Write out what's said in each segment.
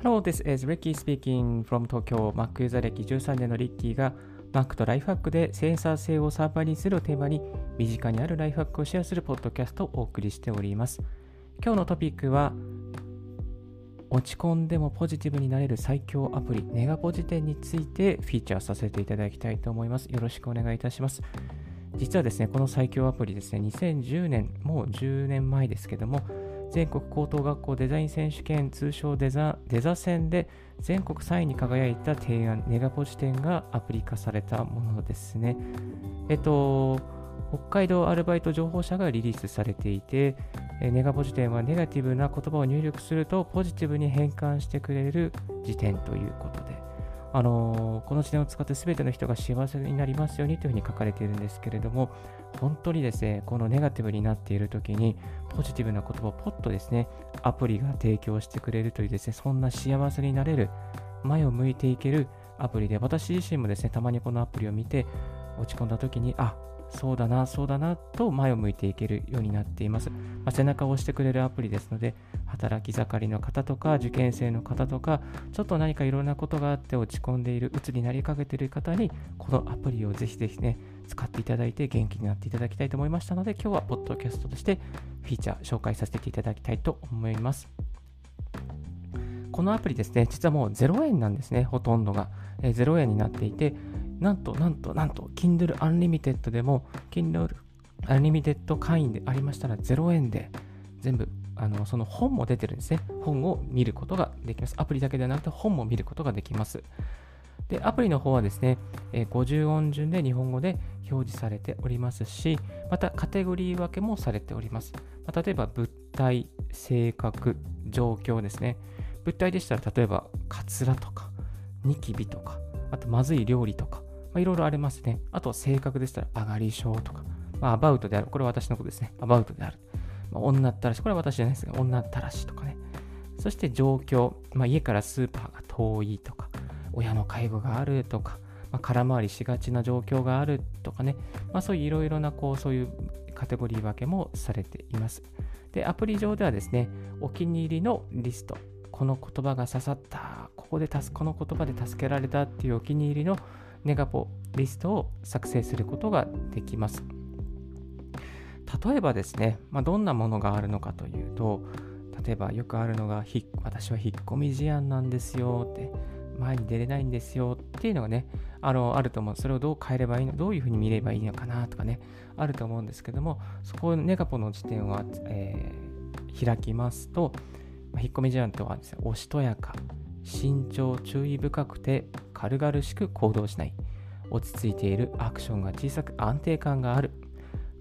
Hello, this is Ricky speaking from Tokyo. Mac ユーザー歴13年のリッキーが Mac とライフハックでセンサー性をサーバーにするをテーマに身近にあるライフハックをシェアするポッドキャストをお送りしております。今日のトピックは落ち込んでもポジティブになれる最強アプリネガポジテンについてフィーチャーさせていただきたいと思います。よろしくお願いいたします。実はですね、この最強アプリですね、2010年、もう10年前ですけども、全国高等学校デザイン選手権通称デザデザ戦で全国3位に輝いた提案ネガポジ店がアプリ化されたものですね。えっと、北海道アルバイト情報社がリリースされていて、ネガポジ店はネガティブな言葉を入力するとポジティブに変換してくれる辞典ということで、あの、この辞典を使って全ての人が幸せになりますようにというふうに書かれているんですけれども、本当にですね、このネガティブになっている時に、ポジティブな言葉をポッとですね、アプリが提供してくれるというですね、そんな幸せになれる、前を向いていけるアプリで、私自身もですね、たまにこのアプリを見て、落ち込んだ時に、あ、そうだな、そうだなと前を向いていけるようになっています。まあ、背中を押してくれるアプリですので、働き盛りの方とか、受験生の方とか、ちょっと何かいろんなことがあって落ち込んでいる、鬱になりかけている方に、このアプリをぜひぜひね、使っていただいて元気になっていただきたいと思いましたので、今日はポッドキャストとしてフィーチャー紹介させていただきたいと思います。このアプリですね、実はもう0円なんですね、ほとんどが。え0円になっていて、なんと、なんと、なんと、Kindle Unlimited でも、Kindle Unlimited 会員でありましたら0円で全部あのその本も出てるんですね。本を見ることができます。アプリだけではなくて本も見ることができます。で、アプリの方はですね、えー、50音順で日本語で表示されておりますし、またカテゴリー分けもされております。まあ、例えば物体、性格、状況ですね。物体でしたら例えばカツラとかニキビとか、あとまずい料理とか、まあ、いろいろありますね。あと性格でしたら上がり症とか、まあ、アバウトである。これは私のことですね。アバウトである。まあ、女ったらし。これは私じゃないですが、女ったらしとかね。そして状況。まあ、家からスーパーが遠いとか、親の介護があるとか、まあ、空回りしがちな状況があるとかね。まあ、そういういろいろな、こう、そういうカテゴリー分けもされています。で、アプリ上ではですね、お気に入りのリスト。この言葉が刺さった。ここで、この言葉で助けられたっていうお気に入りのネガポリストを作成することができます。例えばですね、まあ、どんなものがあるのかというと、例えばよくあるのが、私は引っ込み思案なんですよって、前に出れないんですよっていうのがね、あのあると思う。それをどう変えればいいのどういうふうに見ればいいのかなとかね、あると思うんですけども、そこをネガポの時点は、えー、開きますと、まあ、引っ込み思案とはですね、おしとやか、慎重、注意深くて軽々しく行動しない。落ち着いている、アクションが小さく安定感がある。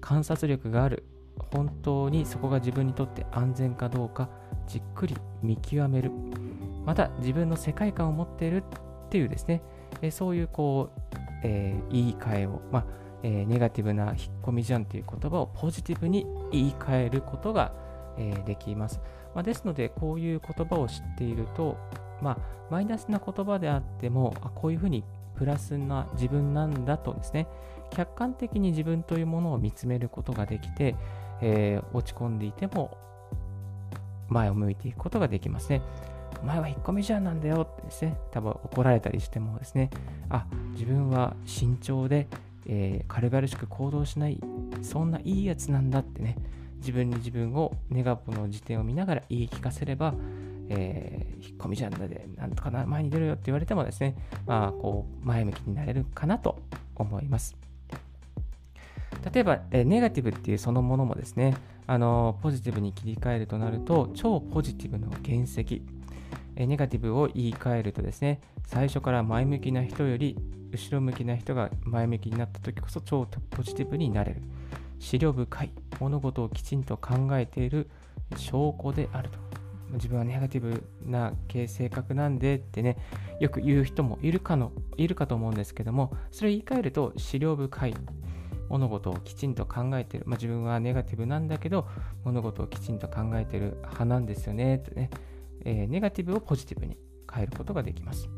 観察力がある本当にそこが自分にとって安全かどうかじっくり見極めるまた自分の世界観を持っているっていうですね、えそういうこう、えー、言い換えを、まあえー、ネガティブな引っ込みじゃんという言葉をポジティブに言い換えることが、えー、できます、まあ、ですのでこういう言葉を知っていると、まあ、マイナスな言葉であってもあこういうふうにプラスな自分なんだとですね、客観的に自分というものを見つめることができて、えー、落ち込んでいても前を向いていくことができますね。お前は引っ込みじゃんなんだよってですね、多分怒られたりしてもですね、あ、自分は慎重で、えー、軽々しく行動しない、そんないいやつなんだってね、自分に自分をネガポの時点を見ながら言い聞かせれば、えー、引っ込みじゃんだで、なんとかな前に出るよって言われてもですね、まあ、こう、前向きになれるかなと思います。例えば、えネガティブっていうそのものもですね、あのポジティブに切り替えるとなると、超ポジティブの原石。えネガティブを言い換えるとですね、最初から前向きな人より後ろ向きな人が前向きになった時こそ超ポジティブになれる。資料深い物事をきちんと考えている証拠であると。自分はネガティブな性格なんでってね、よく言う人もいるかのいるかと思うんですけども、それ言い換えると、資料深い。物事をきちんと考えてる。まあ、自分はネガティブなんだけど、物事をきちんと考えてる派なんですよね。ってね、えー、ネガティブをポジティブに変えることができます。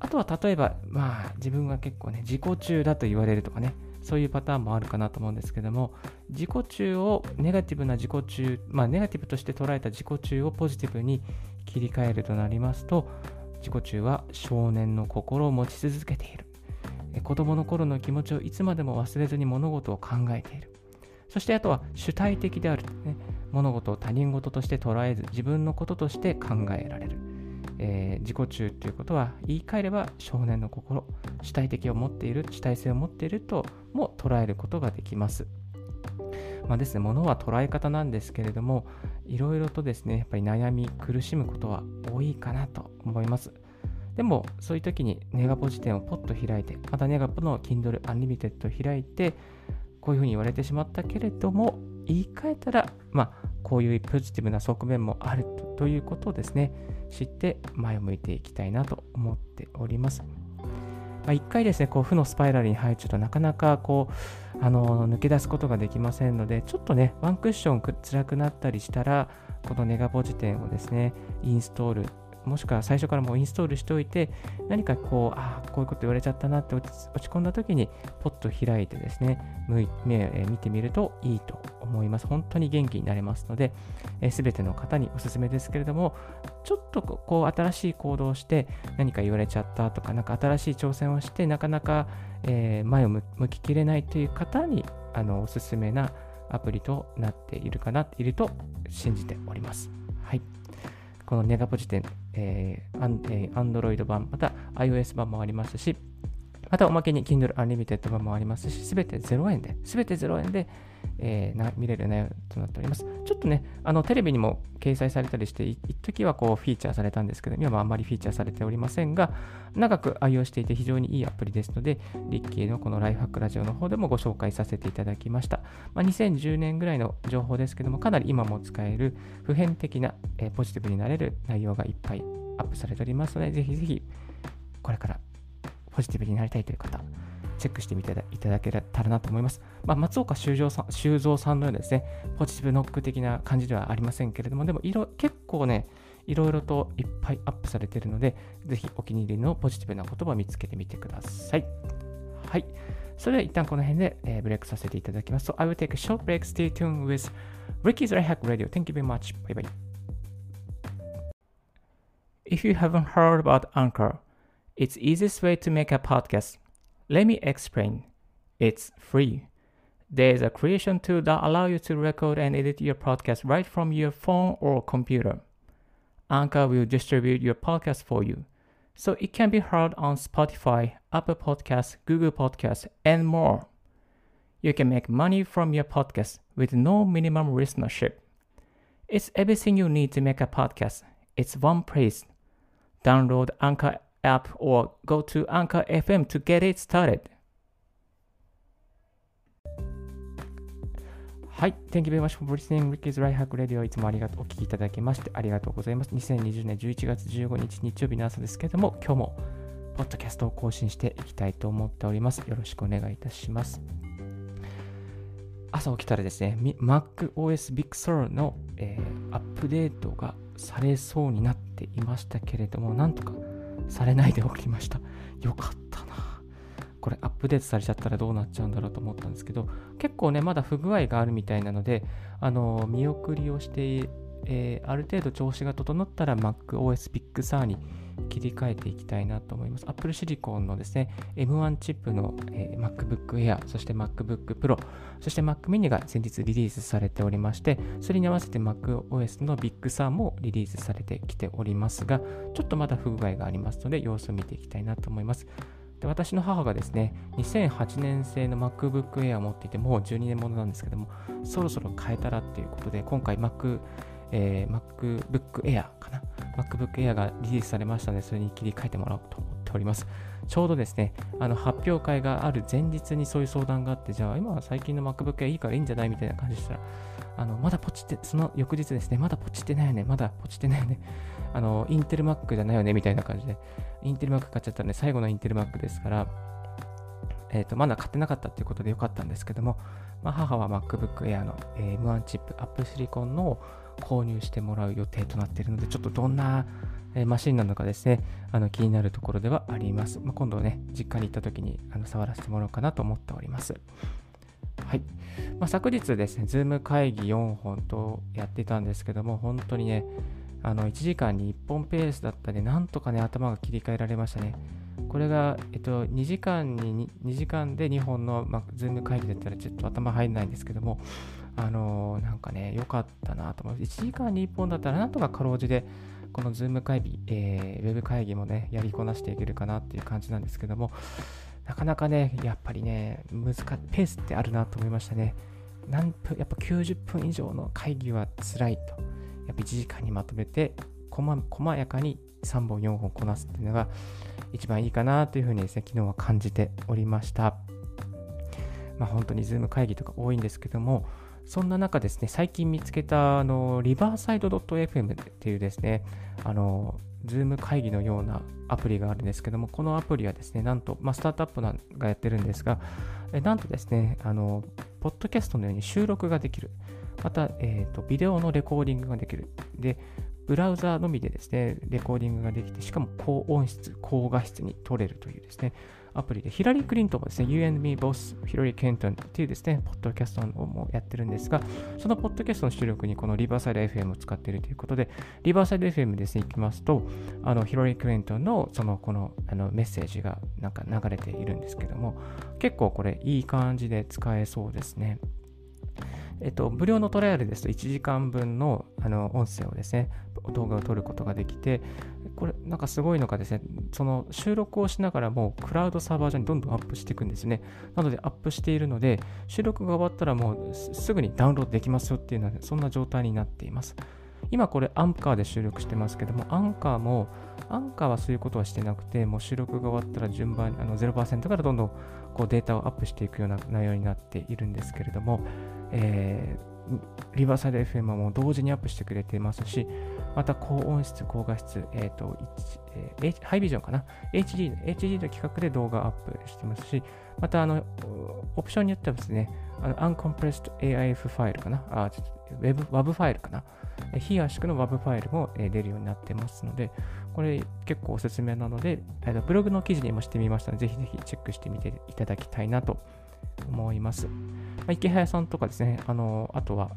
あとは例えば、まあ自分は結構ね、自己中だと言われるとかね、そういうパターンもあるかなと思うんですけども、自己中をネガティブな自己中、まあ、ネガティブとして捉えた自己中をポジティブに切り替えるとなりますと、自己中は少年の心を持ち続けている。子供の頃の気持ちをいつまでも忘れずに物事を考えている。そしてあとは主体的である、ね。物事を他人事として捉えず自分のこととして考えられる。えー、自己中ということは言い換えれば少年の心、主体的を持っている、主体性を持っているとも捉えることができます。まあですね、物は捉え方なんですけれども、いろいろとですね、やっぱり悩み、苦しむことは多いかなと思います。でも、そういう時にネガポジテンをポッと開いて、またネガポの Kindle Unlimited を開いて、こういうふうに言われてしまったけれども、言い換えたら、まあ、こういうポジティブな側面もあるということをですね、知って前を向いていきたいなと思っております。まあ、1回ですね、こう負のスパイラルに入っちゃうとなかなかこう、あの抜け出すことができませんので、ちょっとね、ワンクッション辛くなったりしたら、このネガポジテンをですね、インストールもしくは最初からもうインストールしておいて、何かこう、ああ、こういうこと言われちゃったなって落ち込んだ時に、ポッと開いてですね、目を見てみるといいと思います。本当に元気になれますので、す、べ、ての方におすすめですけれども、ちょっとこう、新しい行動をして、何か言われちゃったとか、なんか新しい挑戦をして、なかなか、え、前を向ききれないという方に、あの、おすすめなアプリとなっているかな、いると信じております。はい。このネガポジテ、えー、Android 版、また iOS 版もありますし、またおまけに Kindle Unlimited 版もありますし、すべて0円で、すべて0円で、えー、見れる内容となっております。ちょっとね、あのテレビにも掲載されたりして、一時はこうフィーチャーされたんですけど、今はあんまりフィーチャーされておりませんが、長く愛用していて非常にいいアプリですので、リッキーのこのライフハックラジオの方でもご紹介させていただきました。まあ、2010年ぐらいの情報ですけども、かなり今も使える普遍的な、えー、ポジティブになれる内容がいっぱいアップされておりますので、ぜひぜひこれからポジティブになりたいという方、チェックしてみていただけたらなと思います。まあ、松岡修造さん修造さんのようなですね、ポジティブノック的な感じではありませんけれども、でも結構ね、いろいろといっぱいアップされているので、ぜひお気に入りのポジティブな言葉を見つけてみてください。はい。それでは一旦この辺で、えー、ブレイクさせていただきます。So I will take a short break. Stay tuned with Ricky's Right Hack Radio. Thank you very much. Bye bye. If you haven't heard about Anchor, it's easiest way to make a podcast. Let me explain. It's free. There's a creation tool that allows you to record and edit your podcast right from your phone or computer. Anchor will distribute your podcast for you, so it can be heard on Spotify, Apple Podcasts, Google Podcasts, and more. You can make money from your podcast with no minimum listenership. It's everything you need to make a podcast. It's one place. Download Anchor app or go to Anchor FM to get it started. はい。Thank you very much for listening. Ricky's Right Hack Radio いつもありがとう。お聞きいただきましてありがとうございます。2020年11月15日日曜日の朝ですけれども、今日もポッドキャストを更新していきたいと思っております。よろしくお願いいたします。朝起きたらですね、MacOS Big Sur の、えー、アップデートがされそうになっていましたけれども、なんとかされないでおきました。よかったな。これアップデートされちゃったらどうなっちゃうんだろうと思ったんですけど、結構ね、まだ不具合があるみたいなので、あの見送りをして、えー、ある程度調子が整ったら MacOS Big Sur に切り替えていきたいなと思います。Apple Silicon のですね、M1 チップの、えー、MacBook Air、そして MacBook Pro、そして Mac mini が先日リリースされておりまして、それに合わせて MacOS の Big Sur もリリースされてきておりますが、ちょっとまだ不具合がありますので、様子を見ていきたいなと思います。で私の母がですね、2008年製の MacBook Air を持っていて、もう12年ものなんですけども、そろそろ変えたらっていうことで、今回 Mac えー、MacBook Air かな ?MacBook Air がリリースされましたので、それに切り替えてもらおうと思っております。ちょうどですね、あの発表会がある前日にそういう相談があって、じゃあ今は最近の MacBook Air いいからいいんじゃないみたいな感じでしたら、あのまだポチって、その翌日ですね、まだポチってないよね、まだポチってないよね、あの、インテル Mac じゃないよねみたいな感じで、インテル Mac 買っちゃったらね、最後のインテル Mac ですから、えーと、まだ買ってなかったということでよかったんですけども、まあ、母は MacBook Air の、M1 チップ、Apple Silicon の購入してもらう予定となっているので、ちょっとどんな、マシンなのかですね、あの気になるところではあります。まあ、今度ね、実家に行った時にあの触らせてもらおうかなと思っております。はい。まあ、昨日ですね、Zoom 会議4本とやってたんですけども、本当にね、あの1時間に1本ペースだったり、なんとかね、頭が切り替えられましたね。これが、えっと、2時間に 2, 2時間で2本の、まあ、 Zoom会議だったらちょっと頭入んないんですけども、あのー、なんかね、良かったなと思う。1時間に1本だったらなんとかかろうじで、この Zoom会議、えー、ウェブ会議もね、やりこなしていけるかなっていう感じなんですけども、なかなかね、やっぱりね、難ペースってあるなと思いましたね。何分やっぱ90分以上の会議は辛いと。やっぱ1時間にまとめて、細やかに3本4本こなすっていうのが一番いいかなというふうにですね、昨日は感じておりました。まあ本当に Zoom会議とか多いんですけども、そんな中ですね、最近見つけたあのリバーサイド .fm っていうですね、あの、 Zoom会議のようなアプリがあるんですけども、このアプリはですね、なんと、まあ、スタートアップがやってるんですが、えなんとですね、あの、ポッドキャストのように収録ができる。また、え、ー、と、ビデオのレコーディングができる。で、ブラウザーのみでですね、レコーディングができて、しかも高音質、高画質に撮れるというですね、アプリで、ヒラリー・クリントンもですね、You and Me Both ヒラリー・ケントンっていうですね、ポッドキャストをもやってるんですが、そのポッドキャストの出力にこのリバーサイド FM を使っているということで、リバーサイド FM ですね、行きますと、あのヒラリー・クリントンのそのこのあのメッセージがなんか流れているんですけども、結構これいい感じで使えそうですね。えっと、無料のトライアルですと1時間分のあの音声をですね、動画を撮ることができて、これなんかすごいのがですね、その収録をしながらもクラウドサーバー上にどんどんアップしていくんですね。なのでアップしているので、収録が終わったらもうすぐにダウンロードできますよっていうのは、そんな状態になっています。今これアンカーで収録してますけども、アンカーも、アンカーはそういうことはしてなくて、もう収録が終わったら順番、あの0%からどんどんこうデータをアップしていくような内容になっているんですけれども、え、リバーサイド FM も同時にアップしてくれてますし、また高音質、高画質、え、ー、と、えー、ハイビジョンかな ?HD、HD の企画で動画アップしてますし、また、あの、オプションによってはですね、あの、Uncompressed AIF ファイルかな？あ、ちょっと Web、WAV ファイルかな？非圧縮の WAV ファイルも出るようになってますので、これ結構おすすめなので、ブログの記事にもしてみましたので、ぜひぜひチェックしてみていただきたいなと思います。まあ、池早さんとかですね、あの、あとは、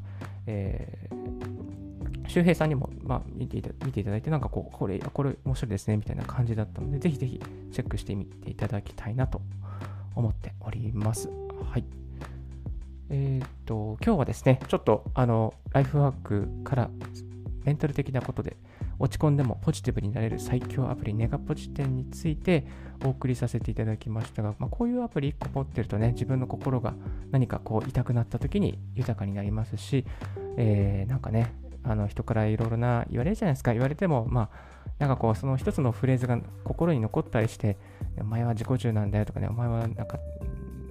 えー、周平さんにも、まあ、見ていた見ていただいて、なんかこう、これ、これ面白いですね、みたいな感じだったので、ぜひぜひチェックしてみていただきたいなと思っております。はい。えっ、と、今日はですね、ちょっと、あの、ライフワークからメンタル的なことで落ち込んでもポジティブになれる最強アプリネガポジテンについてお送りさせていただきましたが、まあ、こういうアプリ1個持ってるとね自分の心が何かこう痛くなった時に豊かになりますし、えー、なんかねあの人からいろいろな言われるじゃないですか。言われてもまあなんかこうその一つのフレーズが心に残ったりしてお前は自己中なんだよとかねお前はなんか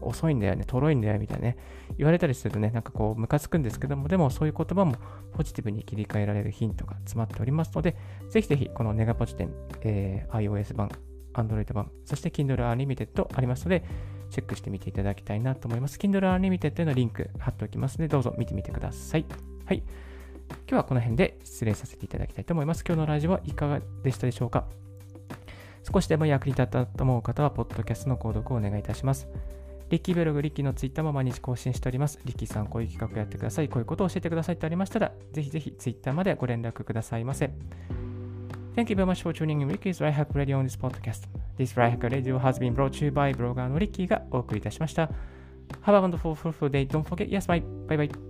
遅いんだよね、とろいんだよみたいなね、言われたりするとね、なんかこう、ムカつくんですけども、でもそういう言葉もポジティブに切り替えられるヒントが詰まっておりますので、ぜひぜひこのネガポジテン、えー、iOS 版、Android 版、そして Kindle Unlimited ありますので、チェックしてみていただきたいなと思います。Kindle Unlimited のリンク貼っておきますので、どうぞ見てみてください。はい。今日はこの辺で失礼させていただきたいと思います。今日のラジオはいかがでしたでしょうか？少しでも役に立ったと思う方は、ポッドキャストの購読をお願いいたします。リッキーブログ、リッキーのツイッターも毎日更新しております。リッキーさん、こういう企画やってください。こういうことを教えてくださいってありましたら、ぜひぜひツイッターまでご連絡くださいませ。Thank you very much for tuning in Ricky's Right Hack Radio on this podcast. This Right Hack Radio has been brought to you by ブロガーのリッキーがお送りいたしました。Have a wonderful, fruitful day. Don't forget, yes, bye. Bye bye.